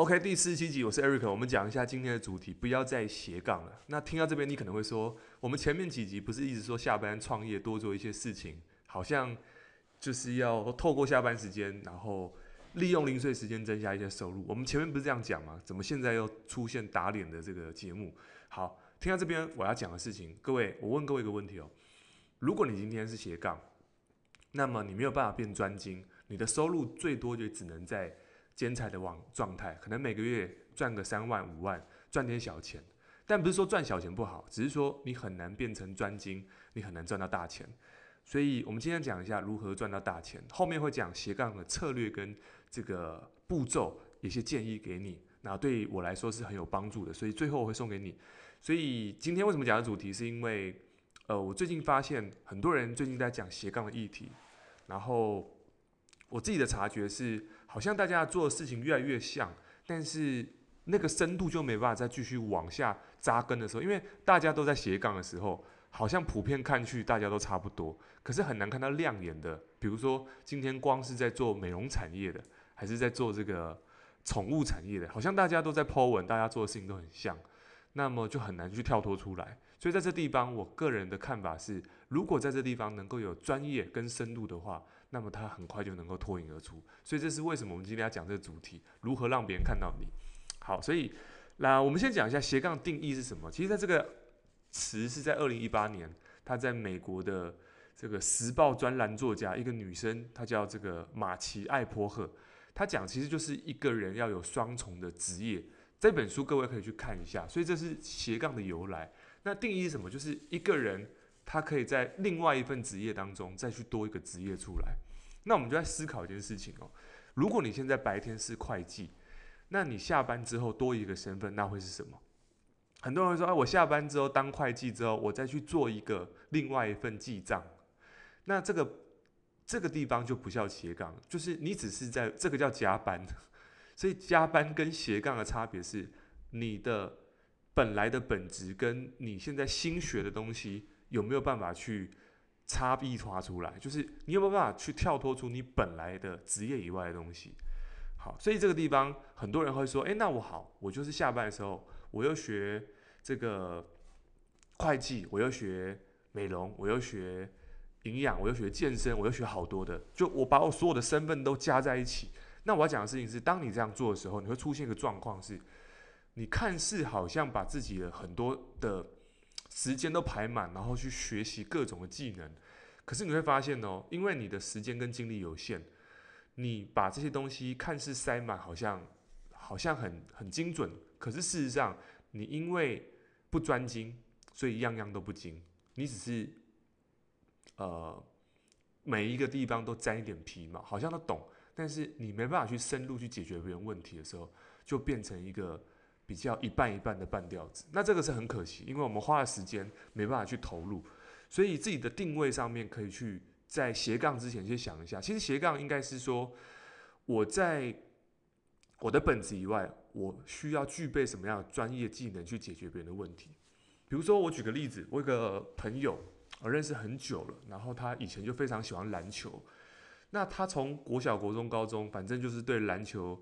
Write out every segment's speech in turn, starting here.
OK，第四十七集，我是 Eric，我们讲一下今天的主题，不要再斜杠了。那听到这边，你可能会说，我们前面几集不是一直说下班创业多做一些事情，好像就是要透过下班时间，然后利用零碎时间增加一些收入。我们前面不是这样讲吗？怎么现在又出现打脸的这个节目？好，听到这边我要讲的事情，各位，我问各位一个问题哦，如果你今天是斜杠，那么你没有办法变专精，你的收入最多就只能在。剪彩的网状态，可能每个月赚个三万五万，赚点小钱，但不是说赚小钱不好，只是说你很难变成专精，你很难赚到大钱。所以，我们今天讲一下如何赚到大钱，后面会讲斜杠的策略跟这个步骤，一些建议给你，那对我来说是很有帮助的，所以最后我会送给你。所以今天为什么讲的主题，是因为呃，我最近发现很多人最近在讲斜杠的议题，然后我自己的察觉是。好像大家做的事情越来越像，但是那个深度就没办法再继续往下扎根的时候，因为大家都在斜杠的时候，好像普遍看去大家都差不多，可是很难看到亮眼的。比如说今天光是在做美容产业的，还是在做这个宠物产业的，好像大家都在 po 文，大家做的事情都很像，那么就很难去跳脱出来。所以在这地方，我个人的看法是，如果在这地方能够有专业跟深度的话。那么他很快就能够脱颖而出，所以这是为什么我们今天要讲这个主题，如何让别人看到你。好，所以那我们先讲一下斜杠定义是什么。其实，在这个词是在二零一八年，他在美国的这个时报专栏作家，一个女生，她叫这个马奇艾波赫，她讲其实就是一个人要有双重的职业。这本书各位可以去看一下。所以这是斜杠的由来。那定义是什么？就是一个人。他可以在另外一份职业当中再去多一个职业出来，那我们就在思考一件事情哦。如果你现在白天是会计，那你下班之后多一个身份，那会是什么？很多人说，哎，我下班之后当会计之后，我再去做一个另外一份记账，那这个这个地方就不叫斜杠，就是你只是在这个叫加班。所以加班跟斜杠的差别是，你的本来的本职跟你现在新学的东西。有没有办法去差异化出来？就是你有没有办法去跳脱出你本来的职业以外的东西？好，所以这个地方很多人会说：“诶，那我好，我就是下班的时候，我又学这个会计，我又学美容，我又学营养，我又学健身，我又学好多的，就我把我所有的身份都加在一起。那我要讲的事情是，当你这样做的时候，你会出现一个状况是，你看似好像把自己的很多的。时间都排满，然后去学习各种的技能，可是你会发现哦，因为你的时间跟精力有限，你把这些东西看似塞满，好像好像很很精准，可是事实上，你因为不专精，所以样样都不精。你只是呃每一个地方都沾一点皮毛，好像都懂，但是你没办法去深入去解决别人问题的时候，就变成一个。比较一半一半的半吊子，那这个是很可惜，因为我们花的时间没办法去投入，所以自己的定位上面可以去在斜杠之前先想一下。其实斜杠应该是说，我在我的本职以外，我需要具备什么样的专业技能去解决别人的问题。比如说，我举个例子，我有个朋友，我认识很久了，然后他以前就非常喜欢篮球，那他从国小、国中、高中，反正就是对篮球。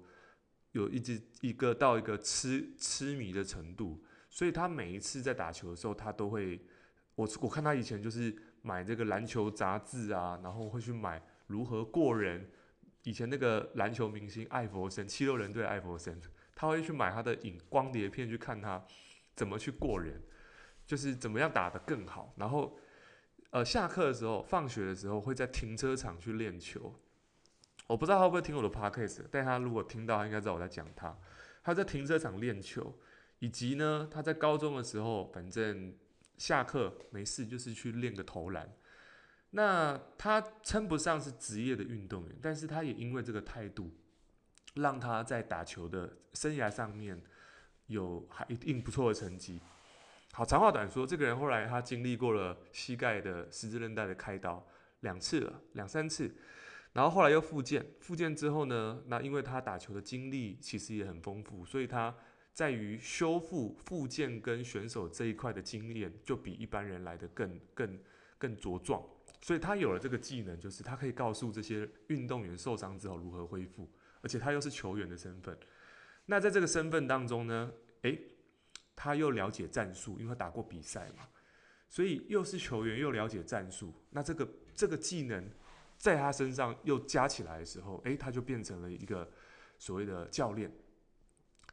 有一直一个到一个痴痴迷的程度，所以他每一次在打球的时候，他都会，我我看他以前就是买这个篮球杂志啊，然后会去买如何过人。以前那个篮球明星艾弗森，七六人队艾弗森，他会去买他的影光碟片去看他怎么去过人，就是怎么样打得更好。然后，呃，下课的时候，放学的时候，会在停车场去练球。我不知道他会不会听我的 podcast，但他如果听到，他应该知道我在讲他。他在停车场练球，以及呢，他在高中的时候，反正下课没事就是去练个投篮。那他称不上是职业的运动员，但是他也因为这个态度，让他在打球的生涯上面有还一定不错的成绩。好，长话短说，这个人后来他经历过了膝盖的十字韧带的开刀两次了，两三次。然后后来又复健，复健之后呢，那因为他打球的经历其实也很丰富，所以他在于修复、复健跟选手这一块的经验，就比一般人来得更、更、更茁壮。所以他有了这个技能，就是他可以告诉这些运动员受伤之后如何恢复，而且他又是球员的身份。那在这个身份当中呢，诶，他又了解战术，因为他打过比赛嘛，所以又是球员又了解战术。那这个这个技能在他身上又加起来的时候，诶，他就变成了一个所谓的教练。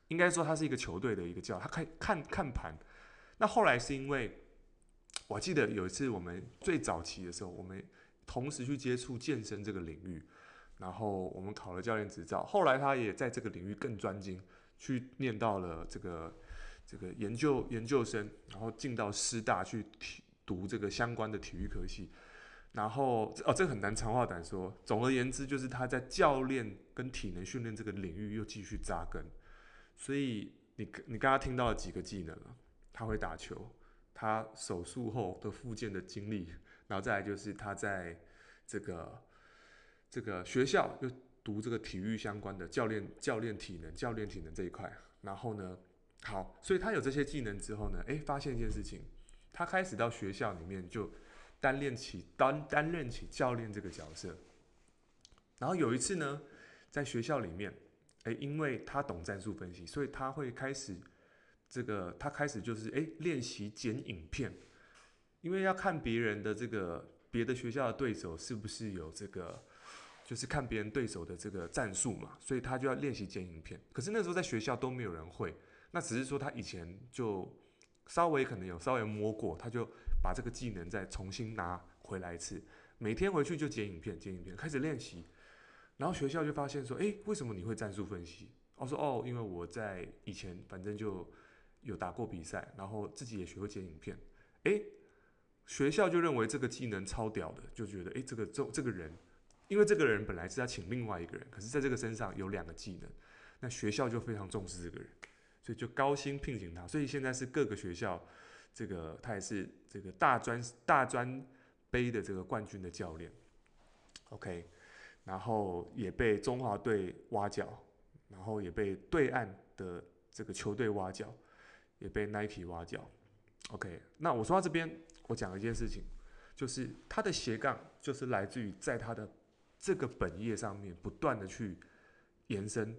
应该说他是一个球队的一个教，他看看看盘。那后来是因为，我记得有一次我们最早期的时候，我们同时去接触健身这个领域，然后我们考了教练执照。后来他也在这个领域更专精，去念到了这个这个研究研究生，然后进到师大去体读这个相关的体育科系。然后哦，这很难长话短说。总而言之，就是他在教练跟体能训练这个领域又继续扎根。所以你你刚刚听到了几个技能了？他会打球，他手术后的复健的经历，然后再来就是他在这个这个学校又读这个体育相关的教练教练体能教练体能这一块。然后呢，好，所以他有这些技能之后呢，诶，发现一件事情，他开始到学校里面就担任起担担任起教练这个角色。然后有一次呢，在学校里面。哎，因为他懂战术分析，所以他会开始这个，他开始就是哎练习剪影片，因为要看别人的这个别的学校的对手是不是有这个，就是看别人对手的这个战术嘛，所以他就要练习剪影片。可是那时候在学校都没有人会，那只是说他以前就稍微可能有稍微摸过，他就把这个技能再重新拿回来一次，每天回去就剪影片，剪影片，开始练习。然后学校就发现说，诶，为什么你会战术分析？我说，哦，因为我在以前反正就有打过比赛，然后自己也学会剪影片。诶，学校就认为这个技能超屌的，就觉得，诶，这个这这个人，因为这个人本来是要请另外一个人，可是在这个身上有两个技能，那学校就非常重视这个人，所以就高薪聘请他。所以现在是各个学校，这个他也是这个大专大专杯的这个冠军的教练。OK。然后也被中华队挖角，然后也被对岸的这个球队挖角，也被 Nike 挖角。OK，那我说到这边，我讲一件事情，就是他的斜杠就是来自于在他的这个本业上面不断的去延伸、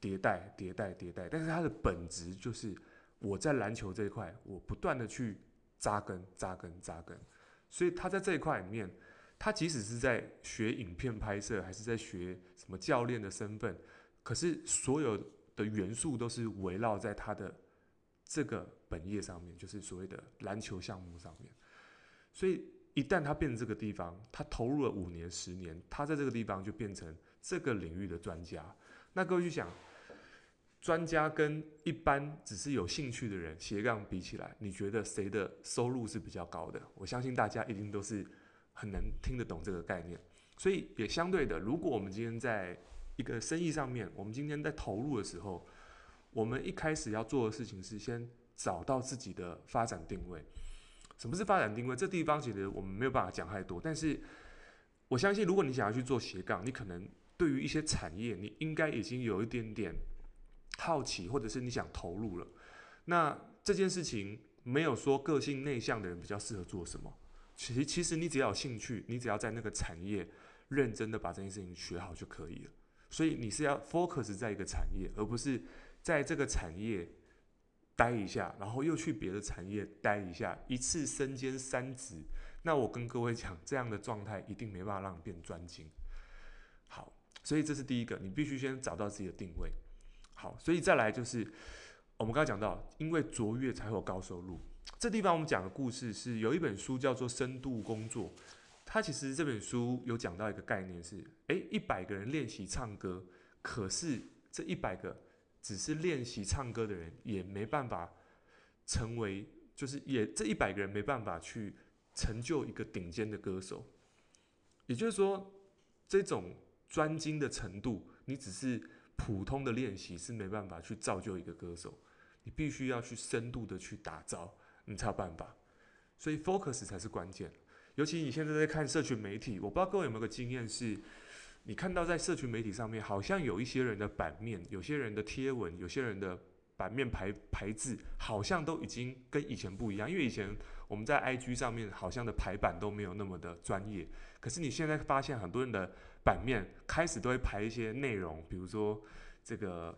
迭代、迭代、迭代，但是他的本质就是我在篮球这一块，我不断的去扎根、扎根、扎根，所以他在这一块里面。他即使是在学影片拍摄，还是在学什么教练的身份，可是所有的元素都是围绕在他的这个本业上面，就是所谓的篮球项目上面。所以一旦他变成这个地方，他投入了五年、十年，他在这个地方就变成这个领域的专家。那各位去想，专家跟一般只是有兴趣的人斜杠比起来，你觉得谁的收入是比较高的？我相信大家一定都是。很难听得懂这个概念，所以也相对的，如果我们今天在一个生意上面，我们今天在投入的时候，我们一开始要做的事情是先找到自己的发展定位。什么是发展定位？这地方其实我们没有办法讲太多，但是我相信，如果你想要去做斜杠，你可能对于一些产业，你应该已经有一点点好奇，或者是你想投入了。那这件事情没有说个性内向的人比较适合做什么。其实，其实你只要有兴趣，你只要在那个产业认真的把这件事情学好就可以了。所以你是要 focus 在一个产业，而不是在这个产业待一下，然后又去别的产业待一下，一次身兼三职。那我跟各位讲，这样的状态一定没办法让你变专精。好，所以这是第一个，你必须先找到自己的定位。好，所以再来就是我们刚才讲到，因为卓越才会有高收入。这地方我们讲的故事是有一本书叫做《深度工作》，它其实这本书有讲到一个概念是：诶，一百个人练习唱歌，可是这一百个只是练习唱歌的人，也没办法成为，就是也这一百个人没办法去成就一个顶尖的歌手。也就是说，这种专精的程度，你只是普通的练习是没办法去造就一个歌手，你必须要去深度的去打造。你才有办法，所以 focus 才是关键。尤其你现在在看社群媒体，我不知道各位有没有个经验是，你看到在社群媒体上面，好像有一些人的版面、有些人的贴文、有些人的版面排排字，好像都已经跟以前不一样。因为以前我们在 IG 上面好像的排版都没有那么的专业，可是你现在发现很多人的版面开始都会排一些内容，比如说这个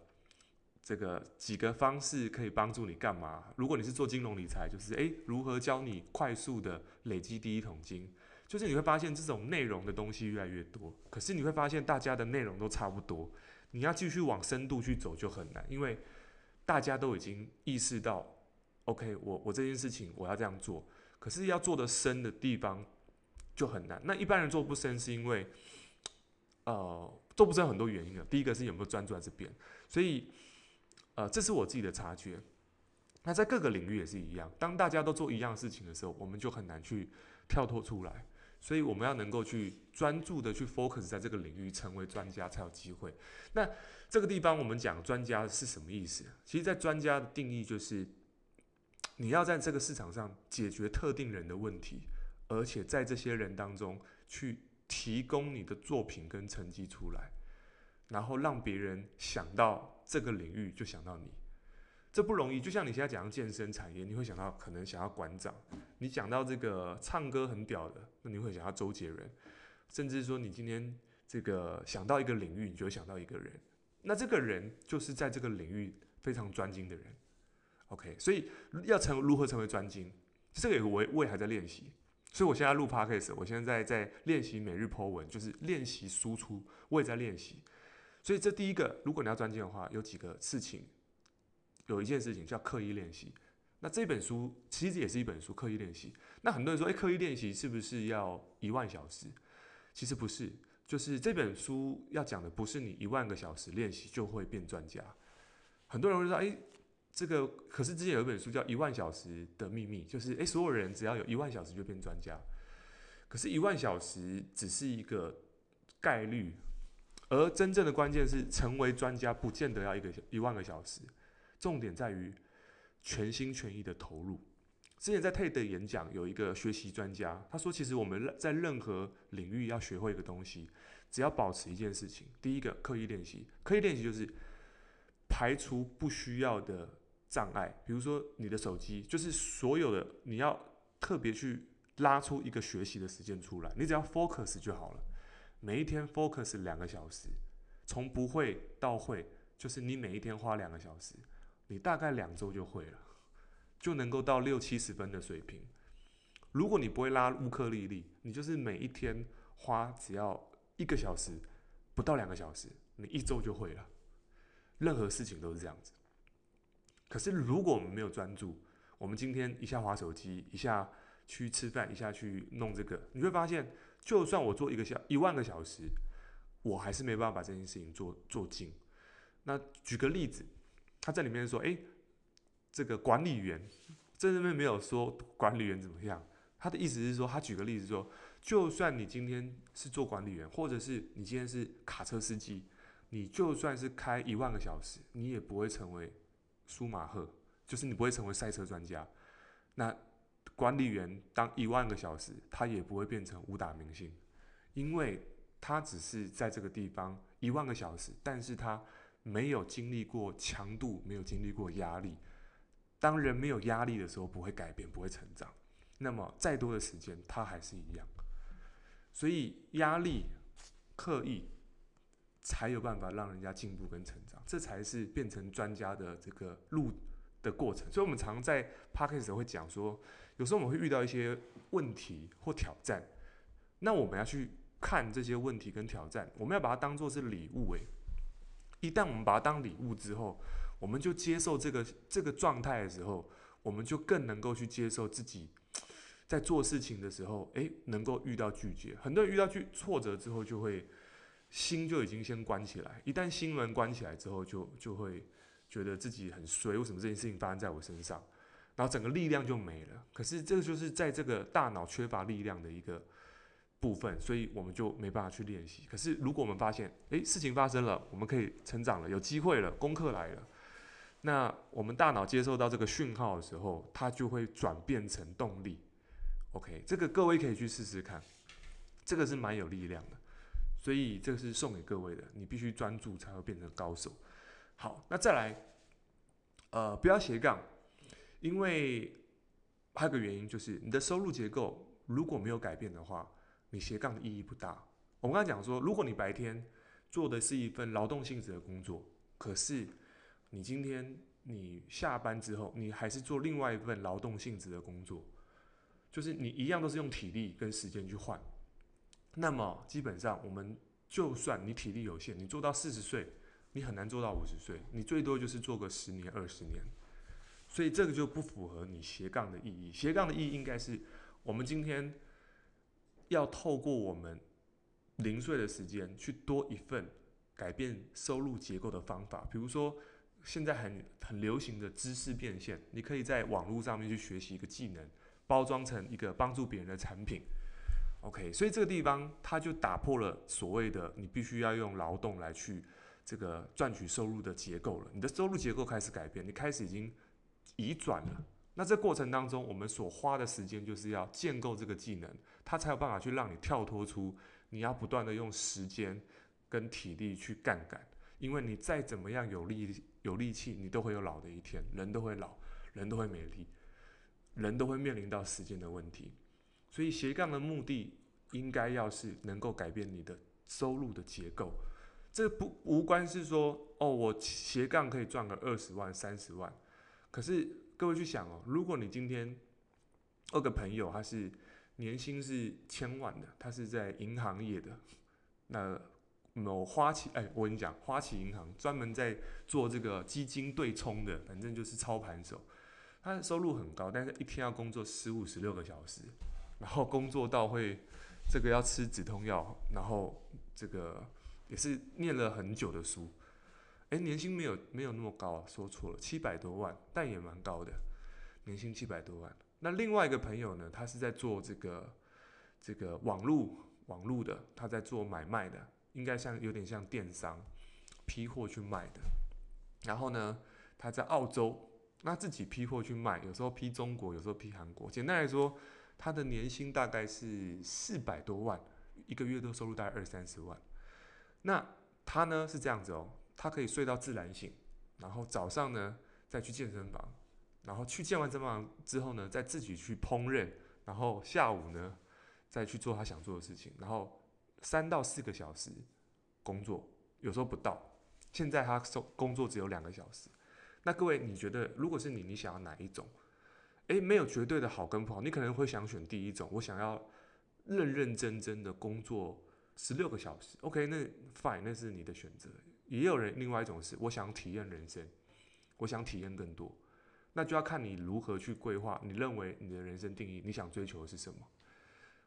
这个几个方式可以帮助你干嘛？如果你是做金融理财，就是诶，如何教你快速的累积第一桶金？就是你会发现这种内容的东西越来越多，可是你会发现大家的内容都差不多，你要继续往深度去走就很难，因为大家都已经意识到，OK，我我这件事情我要这样做，可是要做的深的地方就很难。那一般人做不深是因为，呃，做不深很多原因啊。第一个是有没有专注在这边，所以。呃，这是我自己的察觉。那在各个领域也是一样，当大家都做一样事情的时候，我们就很难去跳脱出来。所以我们要能够去专注的去 focus 在这个领域，成为专家才有机会。那这个地方我们讲专家是什么意思？其实，在专家的定义就是，你要在这个市场上解决特定人的问题，而且在这些人当中去提供你的作品跟成绩出来，然后让别人想到。这个领域就想到你，这不容易。就像你现在讲健身产业，你会想到可能想要馆长；你讲到这个唱歌很屌的，那你会想到周杰伦。甚至说你今天这个想到一个领域，你就会想到一个人。那这个人就是在这个领域非常专精的人。OK，所以要成如何成为专精，这个我我也还在练习。所以我现在录 Podcast，我现在在练习每日 Po 文，就是练习输出，我也在练习。所以这第一个，如果你要专精的话，有几个事情，有一件事情叫刻意练习。那这本书其实也是一本书，刻意练习。那很多人说，诶，刻意练习是不是要一万小时？其实不是，就是这本书要讲的不是你一万个小时练习就会变专家。很多人会说，诶，这个可是之前有一本书叫《一万小时的秘密》，就是诶，所有人只要有一万小时就变专家。可是，一万小时只是一个概率。而真正的关键是，成为专家不见得要一个一万个小时，重点在于全心全意的投入。之前在 TED 演讲有一个学习专家，他说，其实我们在任何领域要学会一个东西，只要保持一件事情，第一个刻意练习，刻意练习就是排除不需要的障碍，比如说你的手机，就是所有的你要特别去拉出一个学习的时间出来，你只要 focus 就好了。每一天 focus 两个小时，从不会到会，就是你每一天花两个小时，你大概两周就会了，就能够到六七十分的水平。如果你不会拉乌克丽丽，你就是每一天花只要一个小时，不到两个小时，你一周就会了。任何事情都是这样子。可是如果我们没有专注，我们今天一下滑手机，一下去吃饭，一下去弄这个，你会发现。就算我做一个小一万个小时，我还是没办法把这件事情做做尽。那举个例子，他在里面说：“诶，这个管理员，这边没有说管理员怎么样。他的意思是说，他举个例子说，就算你今天是做管理员，或者是你今天是卡车司机，你就算是开一万个小时，你也不会成为舒马赫，就是你不会成为赛车专家。那。”管理员当一万个小时，他也不会变成武打明星，因为他只是在这个地方一万个小时，但是他没有经历过强度，没有经历过压力。当人没有压力的时候，不会改变，不会成长。那么再多的时间，他还是一样。所以压力、刻意，才有办法让人家进步跟成长，这才是变成专家的这个路的过程。所以，我们常在 Podcast 会讲说。有时候我们会遇到一些问题或挑战，那我们要去看这些问题跟挑战，我们要把它当做是礼物诶。一旦我们把它当礼物之后，我们就接受这个这个状态的时候，我们就更能够去接受自己在做事情的时候，诶，能够遇到拒绝。很多人遇到拒挫折之后，就会心就已经先关起来。一旦心门关起来之后，就就会觉得自己很衰，为什么这件事情发生在我身上？然后整个力量就没了，可是这个就是在这个大脑缺乏力量的一个部分，所以我们就没办法去练习。可是如果我们发现，诶，事情发生了，我们可以成长了，有机会了，功课来了，那我们大脑接受到这个讯号的时候，它就会转变成动力。OK，这个各位可以去试试看，这个是蛮有力量的，所以这个是送给各位的，你必须专注才会变成高手。好，那再来，呃，不要斜杠。因为还有个原因就是，你的收入结构如果没有改变的话，你斜杠的意义不大。我们刚才讲说，如果你白天做的是一份劳动性质的工作，可是你今天你下班之后，你还是做另外一份劳动性质的工作，就是你一样都是用体力跟时间去换。那么基本上，我们就算你体力有限，你做到四十岁，你很难做到五十岁，你最多就是做个十年二十年。所以这个就不符合你斜杠的意义。斜杠的意义应该是，我们今天要透过我们零碎的时间去多一份改变收入结构的方法。比如说，现在很很流行的知识变现，你可以在网络上面去学习一个技能，包装成一个帮助别人的产品。OK，所以这个地方它就打破了所谓的你必须要用劳动来去这个赚取收入的结构了。你的收入结构开始改变，你开始已经。移转了，那这过程当中，我们所花的时间就是要建构这个技能，它才有办法去让你跳脱出你要不断的用时间跟体力去杠杆，因为你再怎么样有力有力气，你都会有老的一天，人都会老，人都会没力，人都会面临到时间的问题，所以斜杠的目的应该要是能够改变你的收入的结构，这不无关是说哦，我斜杠可以赚个二十万三十万。可是各位去想哦，如果你今天二个朋友，他是年薪是千万的，他是在银行业的，那某花旗哎，我跟你讲，花旗银行专门在做这个基金对冲的，反正就是操盘手，他的收入很高，但是一天要工作十五十六个小时，然后工作到会这个要吃止痛药，然后这个也是念了很久的书。诶，年薪没有没有那么高啊，说错了，七百多万，但也蛮高的，年薪七百多万。那另外一个朋友呢，他是在做这个这个网络网络的，他在做买卖的，应该像有点像电商，批货去卖的。然后呢，他在澳洲，那自己批货去卖，有时候批中国，有时候批韩国。简单来说，他的年薪大概是四百多万，一个月都收入大概二三十万。那他呢是这样子哦。他可以睡到自然醒，然后早上呢再去健身房，然后去健完身房之后呢再自己去烹饪，然后下午呢再去做他想做的事情，然后三到四个小时工作，有时候不到。现在他收工作只有两个小时。那各位你觉得如果是你，你想要哪一种？诶，没有绝对的好跟不好，你可能会想选第一种，我想要认认真真的工作十六个小时。OK，那 fine，那是你的选择。也有人另外一种是，我想体验人生，我想体验更多，那就要看你如何去规划。你认为你的人生定义，你想追求的是什么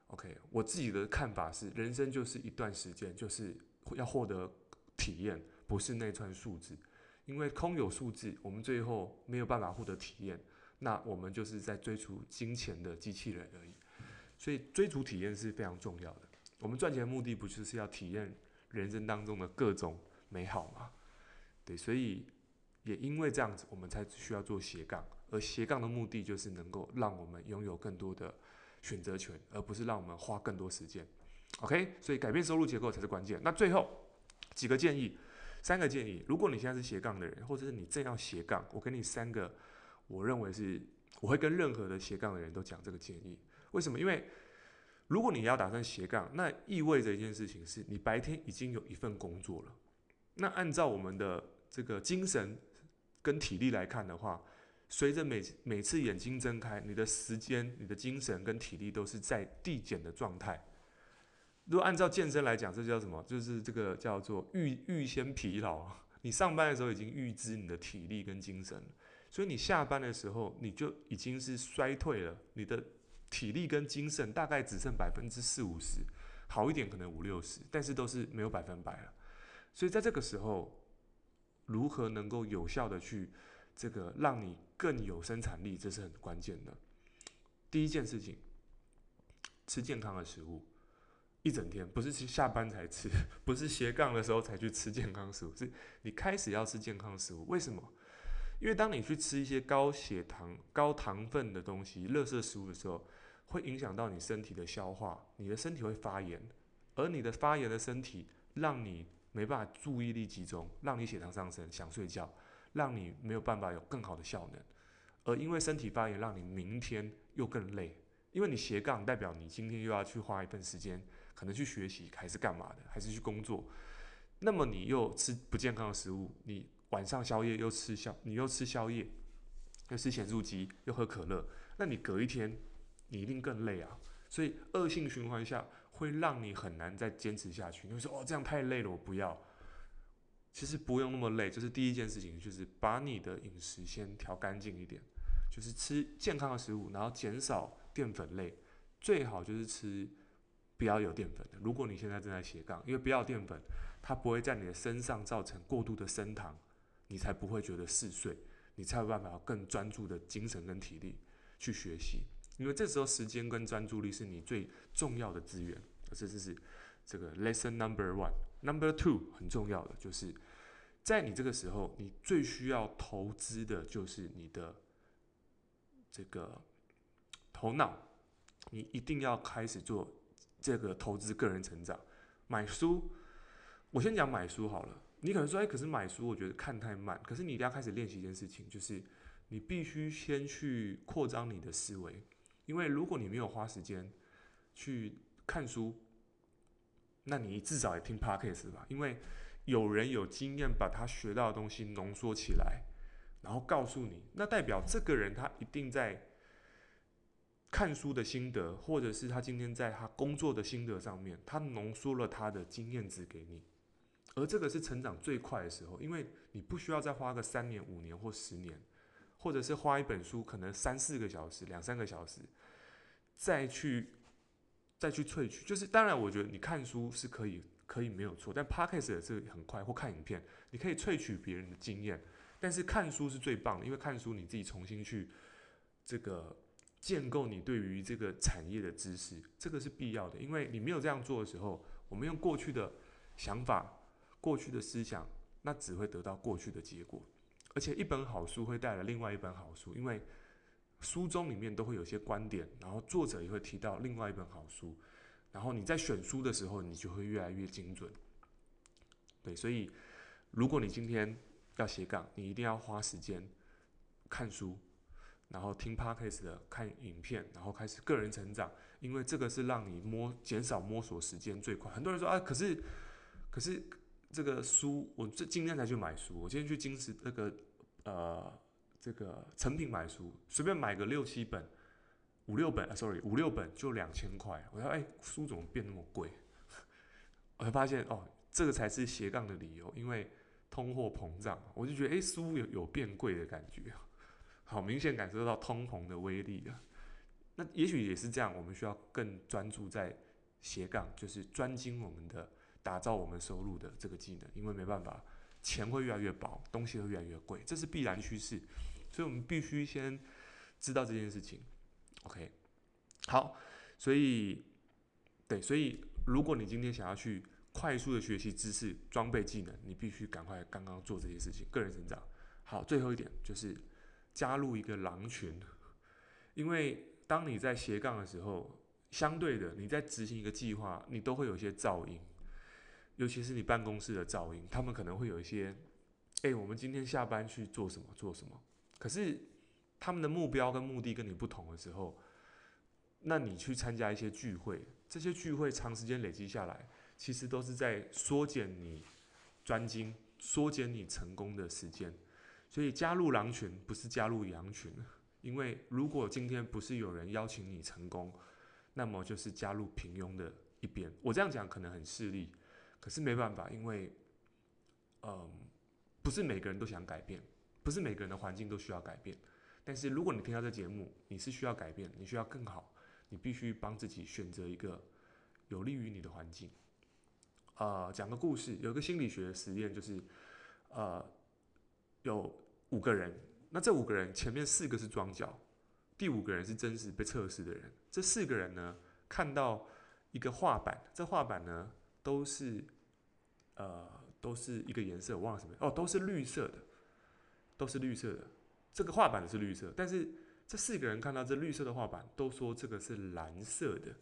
？OK，我自己的看法是，人生就是一段时间，就是要获得体验，不是那串数字。因为空有数字，我们最后没有办法获得体验，那我们就是在追逐金钱的机器人而已。所以追逐体验是非常重要的。我们赚钱的目的不就是要体验人生当中的各种美好吗，对，所以也因为这样子，我们才需要做斜杠，而斜杠的目的就是能够让我们拥有更多的选择权，而不是让我们花更多时间。OK，所以改变收入结构才是关键。那最后几个建议，三个建议，如果你现在是斜杠的人，或者是你正要斜杠，我给你三个，我认为是我会跟任何的斜杠的人都讲这个建议。为什么？因为如果你要打算斜杠，那意味着一件事情是你白天已经有一份工作了。那按照我们的这个精神跟体力来看的话，随着每每次眼睛睁开，你的时间、你的精神跟体力都是在递减的状态。如果按照健身来讲，这叫什么？就是这个叫做预预先疲劳。你上班的时候已经预支你的体力跟精神，所以你下班的时候你就已经是衰退了。你的体力跟精神大概只剩百分之四五十，好一点可能五六十，但是都是没有百分百了。所以在这个时候，如何能够有效的去这个让你更有生产力，这是很关键的。第一件事情，吃健康的食物，一整天不是去下班才吃，不是斜杠的时候才去吃健康食物，是你开始要吃健康食物。为什么？因为当你去吃一些高血糖、高糖分的东西、垃圾食物的时候，会影响到你身体的消化，你的身体会发炎，而你的发炎的身体让你。没办法注意力集中，让你血糖上升，想睡觉，让你没有办法有更好的效能，而因为身体发炎，让你明天又更累，因为你斜杠代表你今天又要去花一份时间，可能去学习还是干嘛的，还是去工作，那么你又吃不健康的食物，你晚上宵夜又吃宵，你又吃宵夜，又吃咸酥鸡，又喝可乐，那你隔一天你一定更累啊。所以恶性循环下会让你很难再坚持下去。你会说哦，这样太累了，我不要。其实不用那么累，就是第一件事情，就是把你的饮食先调干净一点，就是吃健康的食物，然后减少淀粉类，最好就是吃不要有淀粉的。如果你现在正在斜杠，因为不要淀粉，它不会在你的身上造成过度的升糖，你才不会觉得嗜睡，你才有办法更专注的精神跟体力去学习。因为这时候时间跟专注力是你最重要的资源，这就是这个 lesson number one，number two 很重要的就是。在你这个时候，你最需要投资的就是你的这个头脑，你一定要开始做这个投资个人成长。买书，我先讲买书好了。你可能说，哎，可是买书我觉得看太慢。可是你一定要开始练习一件事情，就是你必须先去扩张你的思维，因为如果你没有花时间去看书，那你至少也听 Podcast 吧，因为。有人有经验，把他学到的东西浓缩起来，然后告诉你，那代表这个人他一定在看书的心得，或者是他今天在他工作的心得上面，他浓缩了他的经验值给你，而这个是成长最快的时候，因为你不需要再花个三年、五年或十年，或者是花一本书可能三四个小时、两三个小时，再去再去萃取，就是当然，我觉得你看书是可以。可以没有错，但 Podcast 也是很快，或看影片，你可以萃取别人的经验，但是看书是最棒的，因为看书你自己重新去这个建构你对于这个产业的知识，这个是必要的，因为你没有这样做的时候，我们用过去的想法、过去的思想，那只会得到过去的结果，而且一本好书会带来另外一本好书，因为书中里面都会有些观点，然后作者也会提到另外一本好书。然后你在选书的时候，你就会越来越精准。对，所以如果你今天要斜杠，你一定要花时间看书，然后听 podcast 的、看影片，然后开始个人成长，因为这个是让你摸减少摸索时间最快。很多人说啊，可是可是这个书，我这今天才去买书，我今天去金石那个呃这个成品买书，随便买个六七本。五六本啊，sorry，五六本就两千块。我说，哎、书怎么变那么贵？我才发现，哦，这个才是斜杠的理由，因为通货膨胀。我就觉得，哎、书有有变贵的感觉，好明显感受到通膨的威力啊。那也许也是这样，我们需要更专注在斜杠，就是专精我们的打造我们收入的这个技能，因为没办法，钱会越来越薄，东西会越来越贵，这是必然趋势，所以我们必须先知道这件事情。OK，好，所以对，所以如果你今天想要去快速的学习知识、装备技能，你必须赶快刚刚做这些事情，个人成长。好，最后一点就是加入一个狼群，因为当你在斜杠的时候，相对的你在执行一个计划，你都会有一些噪音，尤其是你办公室的噪音，他们可能会有一些，哎，我们今天下班去做什么？做什么？可是。他们的目标跟目的跟你不同的时候，那你去参加一些聚会，这些聚会长时间累积下来，其实都是在缩减你专精、缩减你成功的时间。所以加入狼群不是加入羊群，因为如果今天不是有人邀请你成功，那么就是加入平庸的一边。我这样讲可能很势利，可是没办法，因为嗯，不是每个人都想改变，不是每个人的环境都需要改变。但是如果你听到这节目，你是需要改变，你需要更好，你必须帮自己选择一个有利于你的环境。呃，讲个故事，有个心理学实验，就是呃，有五个人，那这五个人前面四个是装脚，第五个人是真实被测试的人。这四个人呢，看到一个画板，这画板呢都是呃都是一个颜色，我忘了什么哦，都是绿色的，都是绿色的。这个画板是绿色，但是这四个人看到这绿色的画板，都说这个是蓝色的。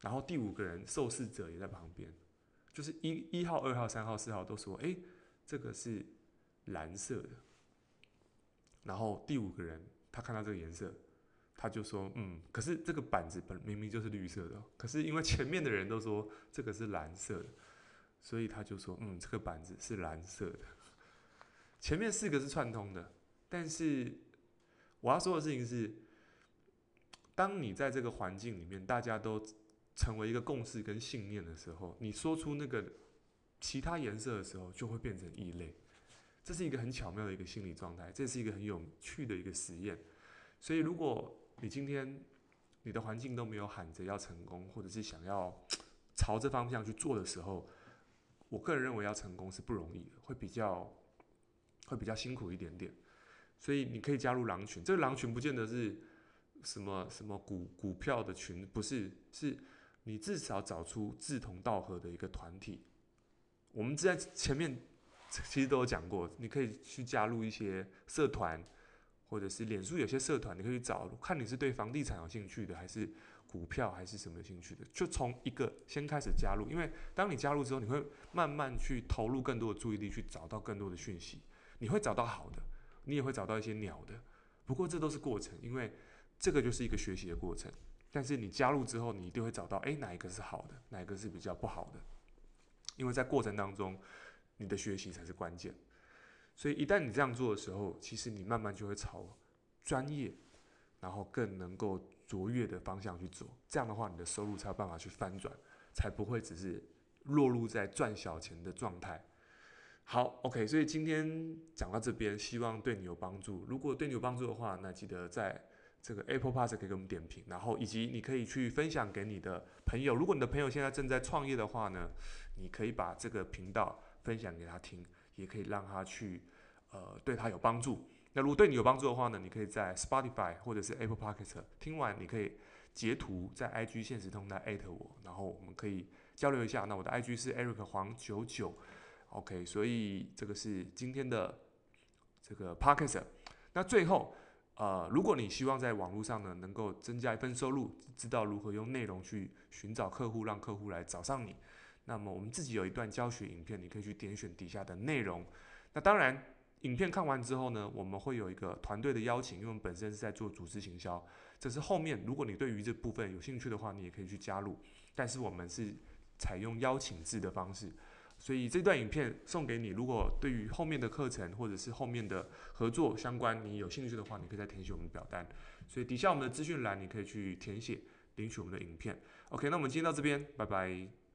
然后第五个人受试者也在旁边，就是一一号、二号、三号、四号都说：“哎，这个是蓝色的。”然后第五个人他看到这个颜色，他就说：“嗯，可是这个板子本明明就是绿色的，可是因为前面的人都说这个是蓝色的，所以他就说：‘嗯，这个板子是蓝色的。’前面四个是串通的，但是我要说的事情是，当你在这个环境里面，大家都成为一个共识跟信念的时候，你说出那个其他颜色的时候，就会变成异类。这是一个很巧妙的一个心理状态，这是一个很有趣的一个实验。所以，如果你今天你的环境都没有喊着要成功，或者是想要朝这方向去做的时候，我个人认为要成功是不容易的，会比较会比较辛苦一点点。所以，你可以加入狼群。这个狼群不见得是什么什么股股票的群，不是，是你至少找出志同道合的一个团体。我们在前面其实都有讲过，你可以去加入一些社团。或者是脸书有些社团，你可以找，看你是对房地产有兴趣的，还是股票，还是什么有兴趣的，就从一个先开始加入。因为当你加入之后，你会慢慢去投入更多的注意力，去找到更多的讯息。你会找到好的，你也会找到一些鸟的。不过这都是过程，因为这个就是一个学习的过程。但是你加入之后，你一定会找到，诶，哪一个是好的，哪一个是比较不好的。因为在过程当中，你的学习才是关键。所以一旦你这样做的时候，其实你慢慢就会朝专业，然后更能够卓越的方向去走。这样的话，你的收入才有办法去翻转，才不会只是落入在赚小钱的状态。好，OK，所以今天讲到这边，希望对你有帮助。如果对你有帮助的话，那记得在这个 Apple Pass 可以给我们点评，然后以及你可以去分享给你的朋友。如果你的朋友现在正在创业的话呢，你可以把这个频道分享给他听。也可以让他去，呃，对他有帮助。那如果对你有帮助的话呢，你可以在 Spotify 或者是 Apple Podcast 听完，你可以截图在 IG 现实通态艾特我，然后我们可以交流一下。那我的 IG 是 Eric 黄九九，OK。所以这个是今天的这个 Podcast。那最后，呃，如果你希望在网络上呢能够增加一份收入，知道如何用内容去寻找客户，让客户来找上你。那么我们自己有一段教学影片，你可以去点选底下的内容。那当然，影片看完之后呢，我们会有一个团队的邀请，因为我们本身是在做组织行销。这是后面，如果你对于这部分有兴趣的话，你也可以去加入。但是我们是采用邀请制的方式，所以这段影片送给你。如果对于后面的课程或者是后面的合作相关，你有兴趣的话，你可以再填写我们的表单。所以底下我们的资讯栏，你可以去填写领取我们的影片。OK，那我们今天到这边，拜拜。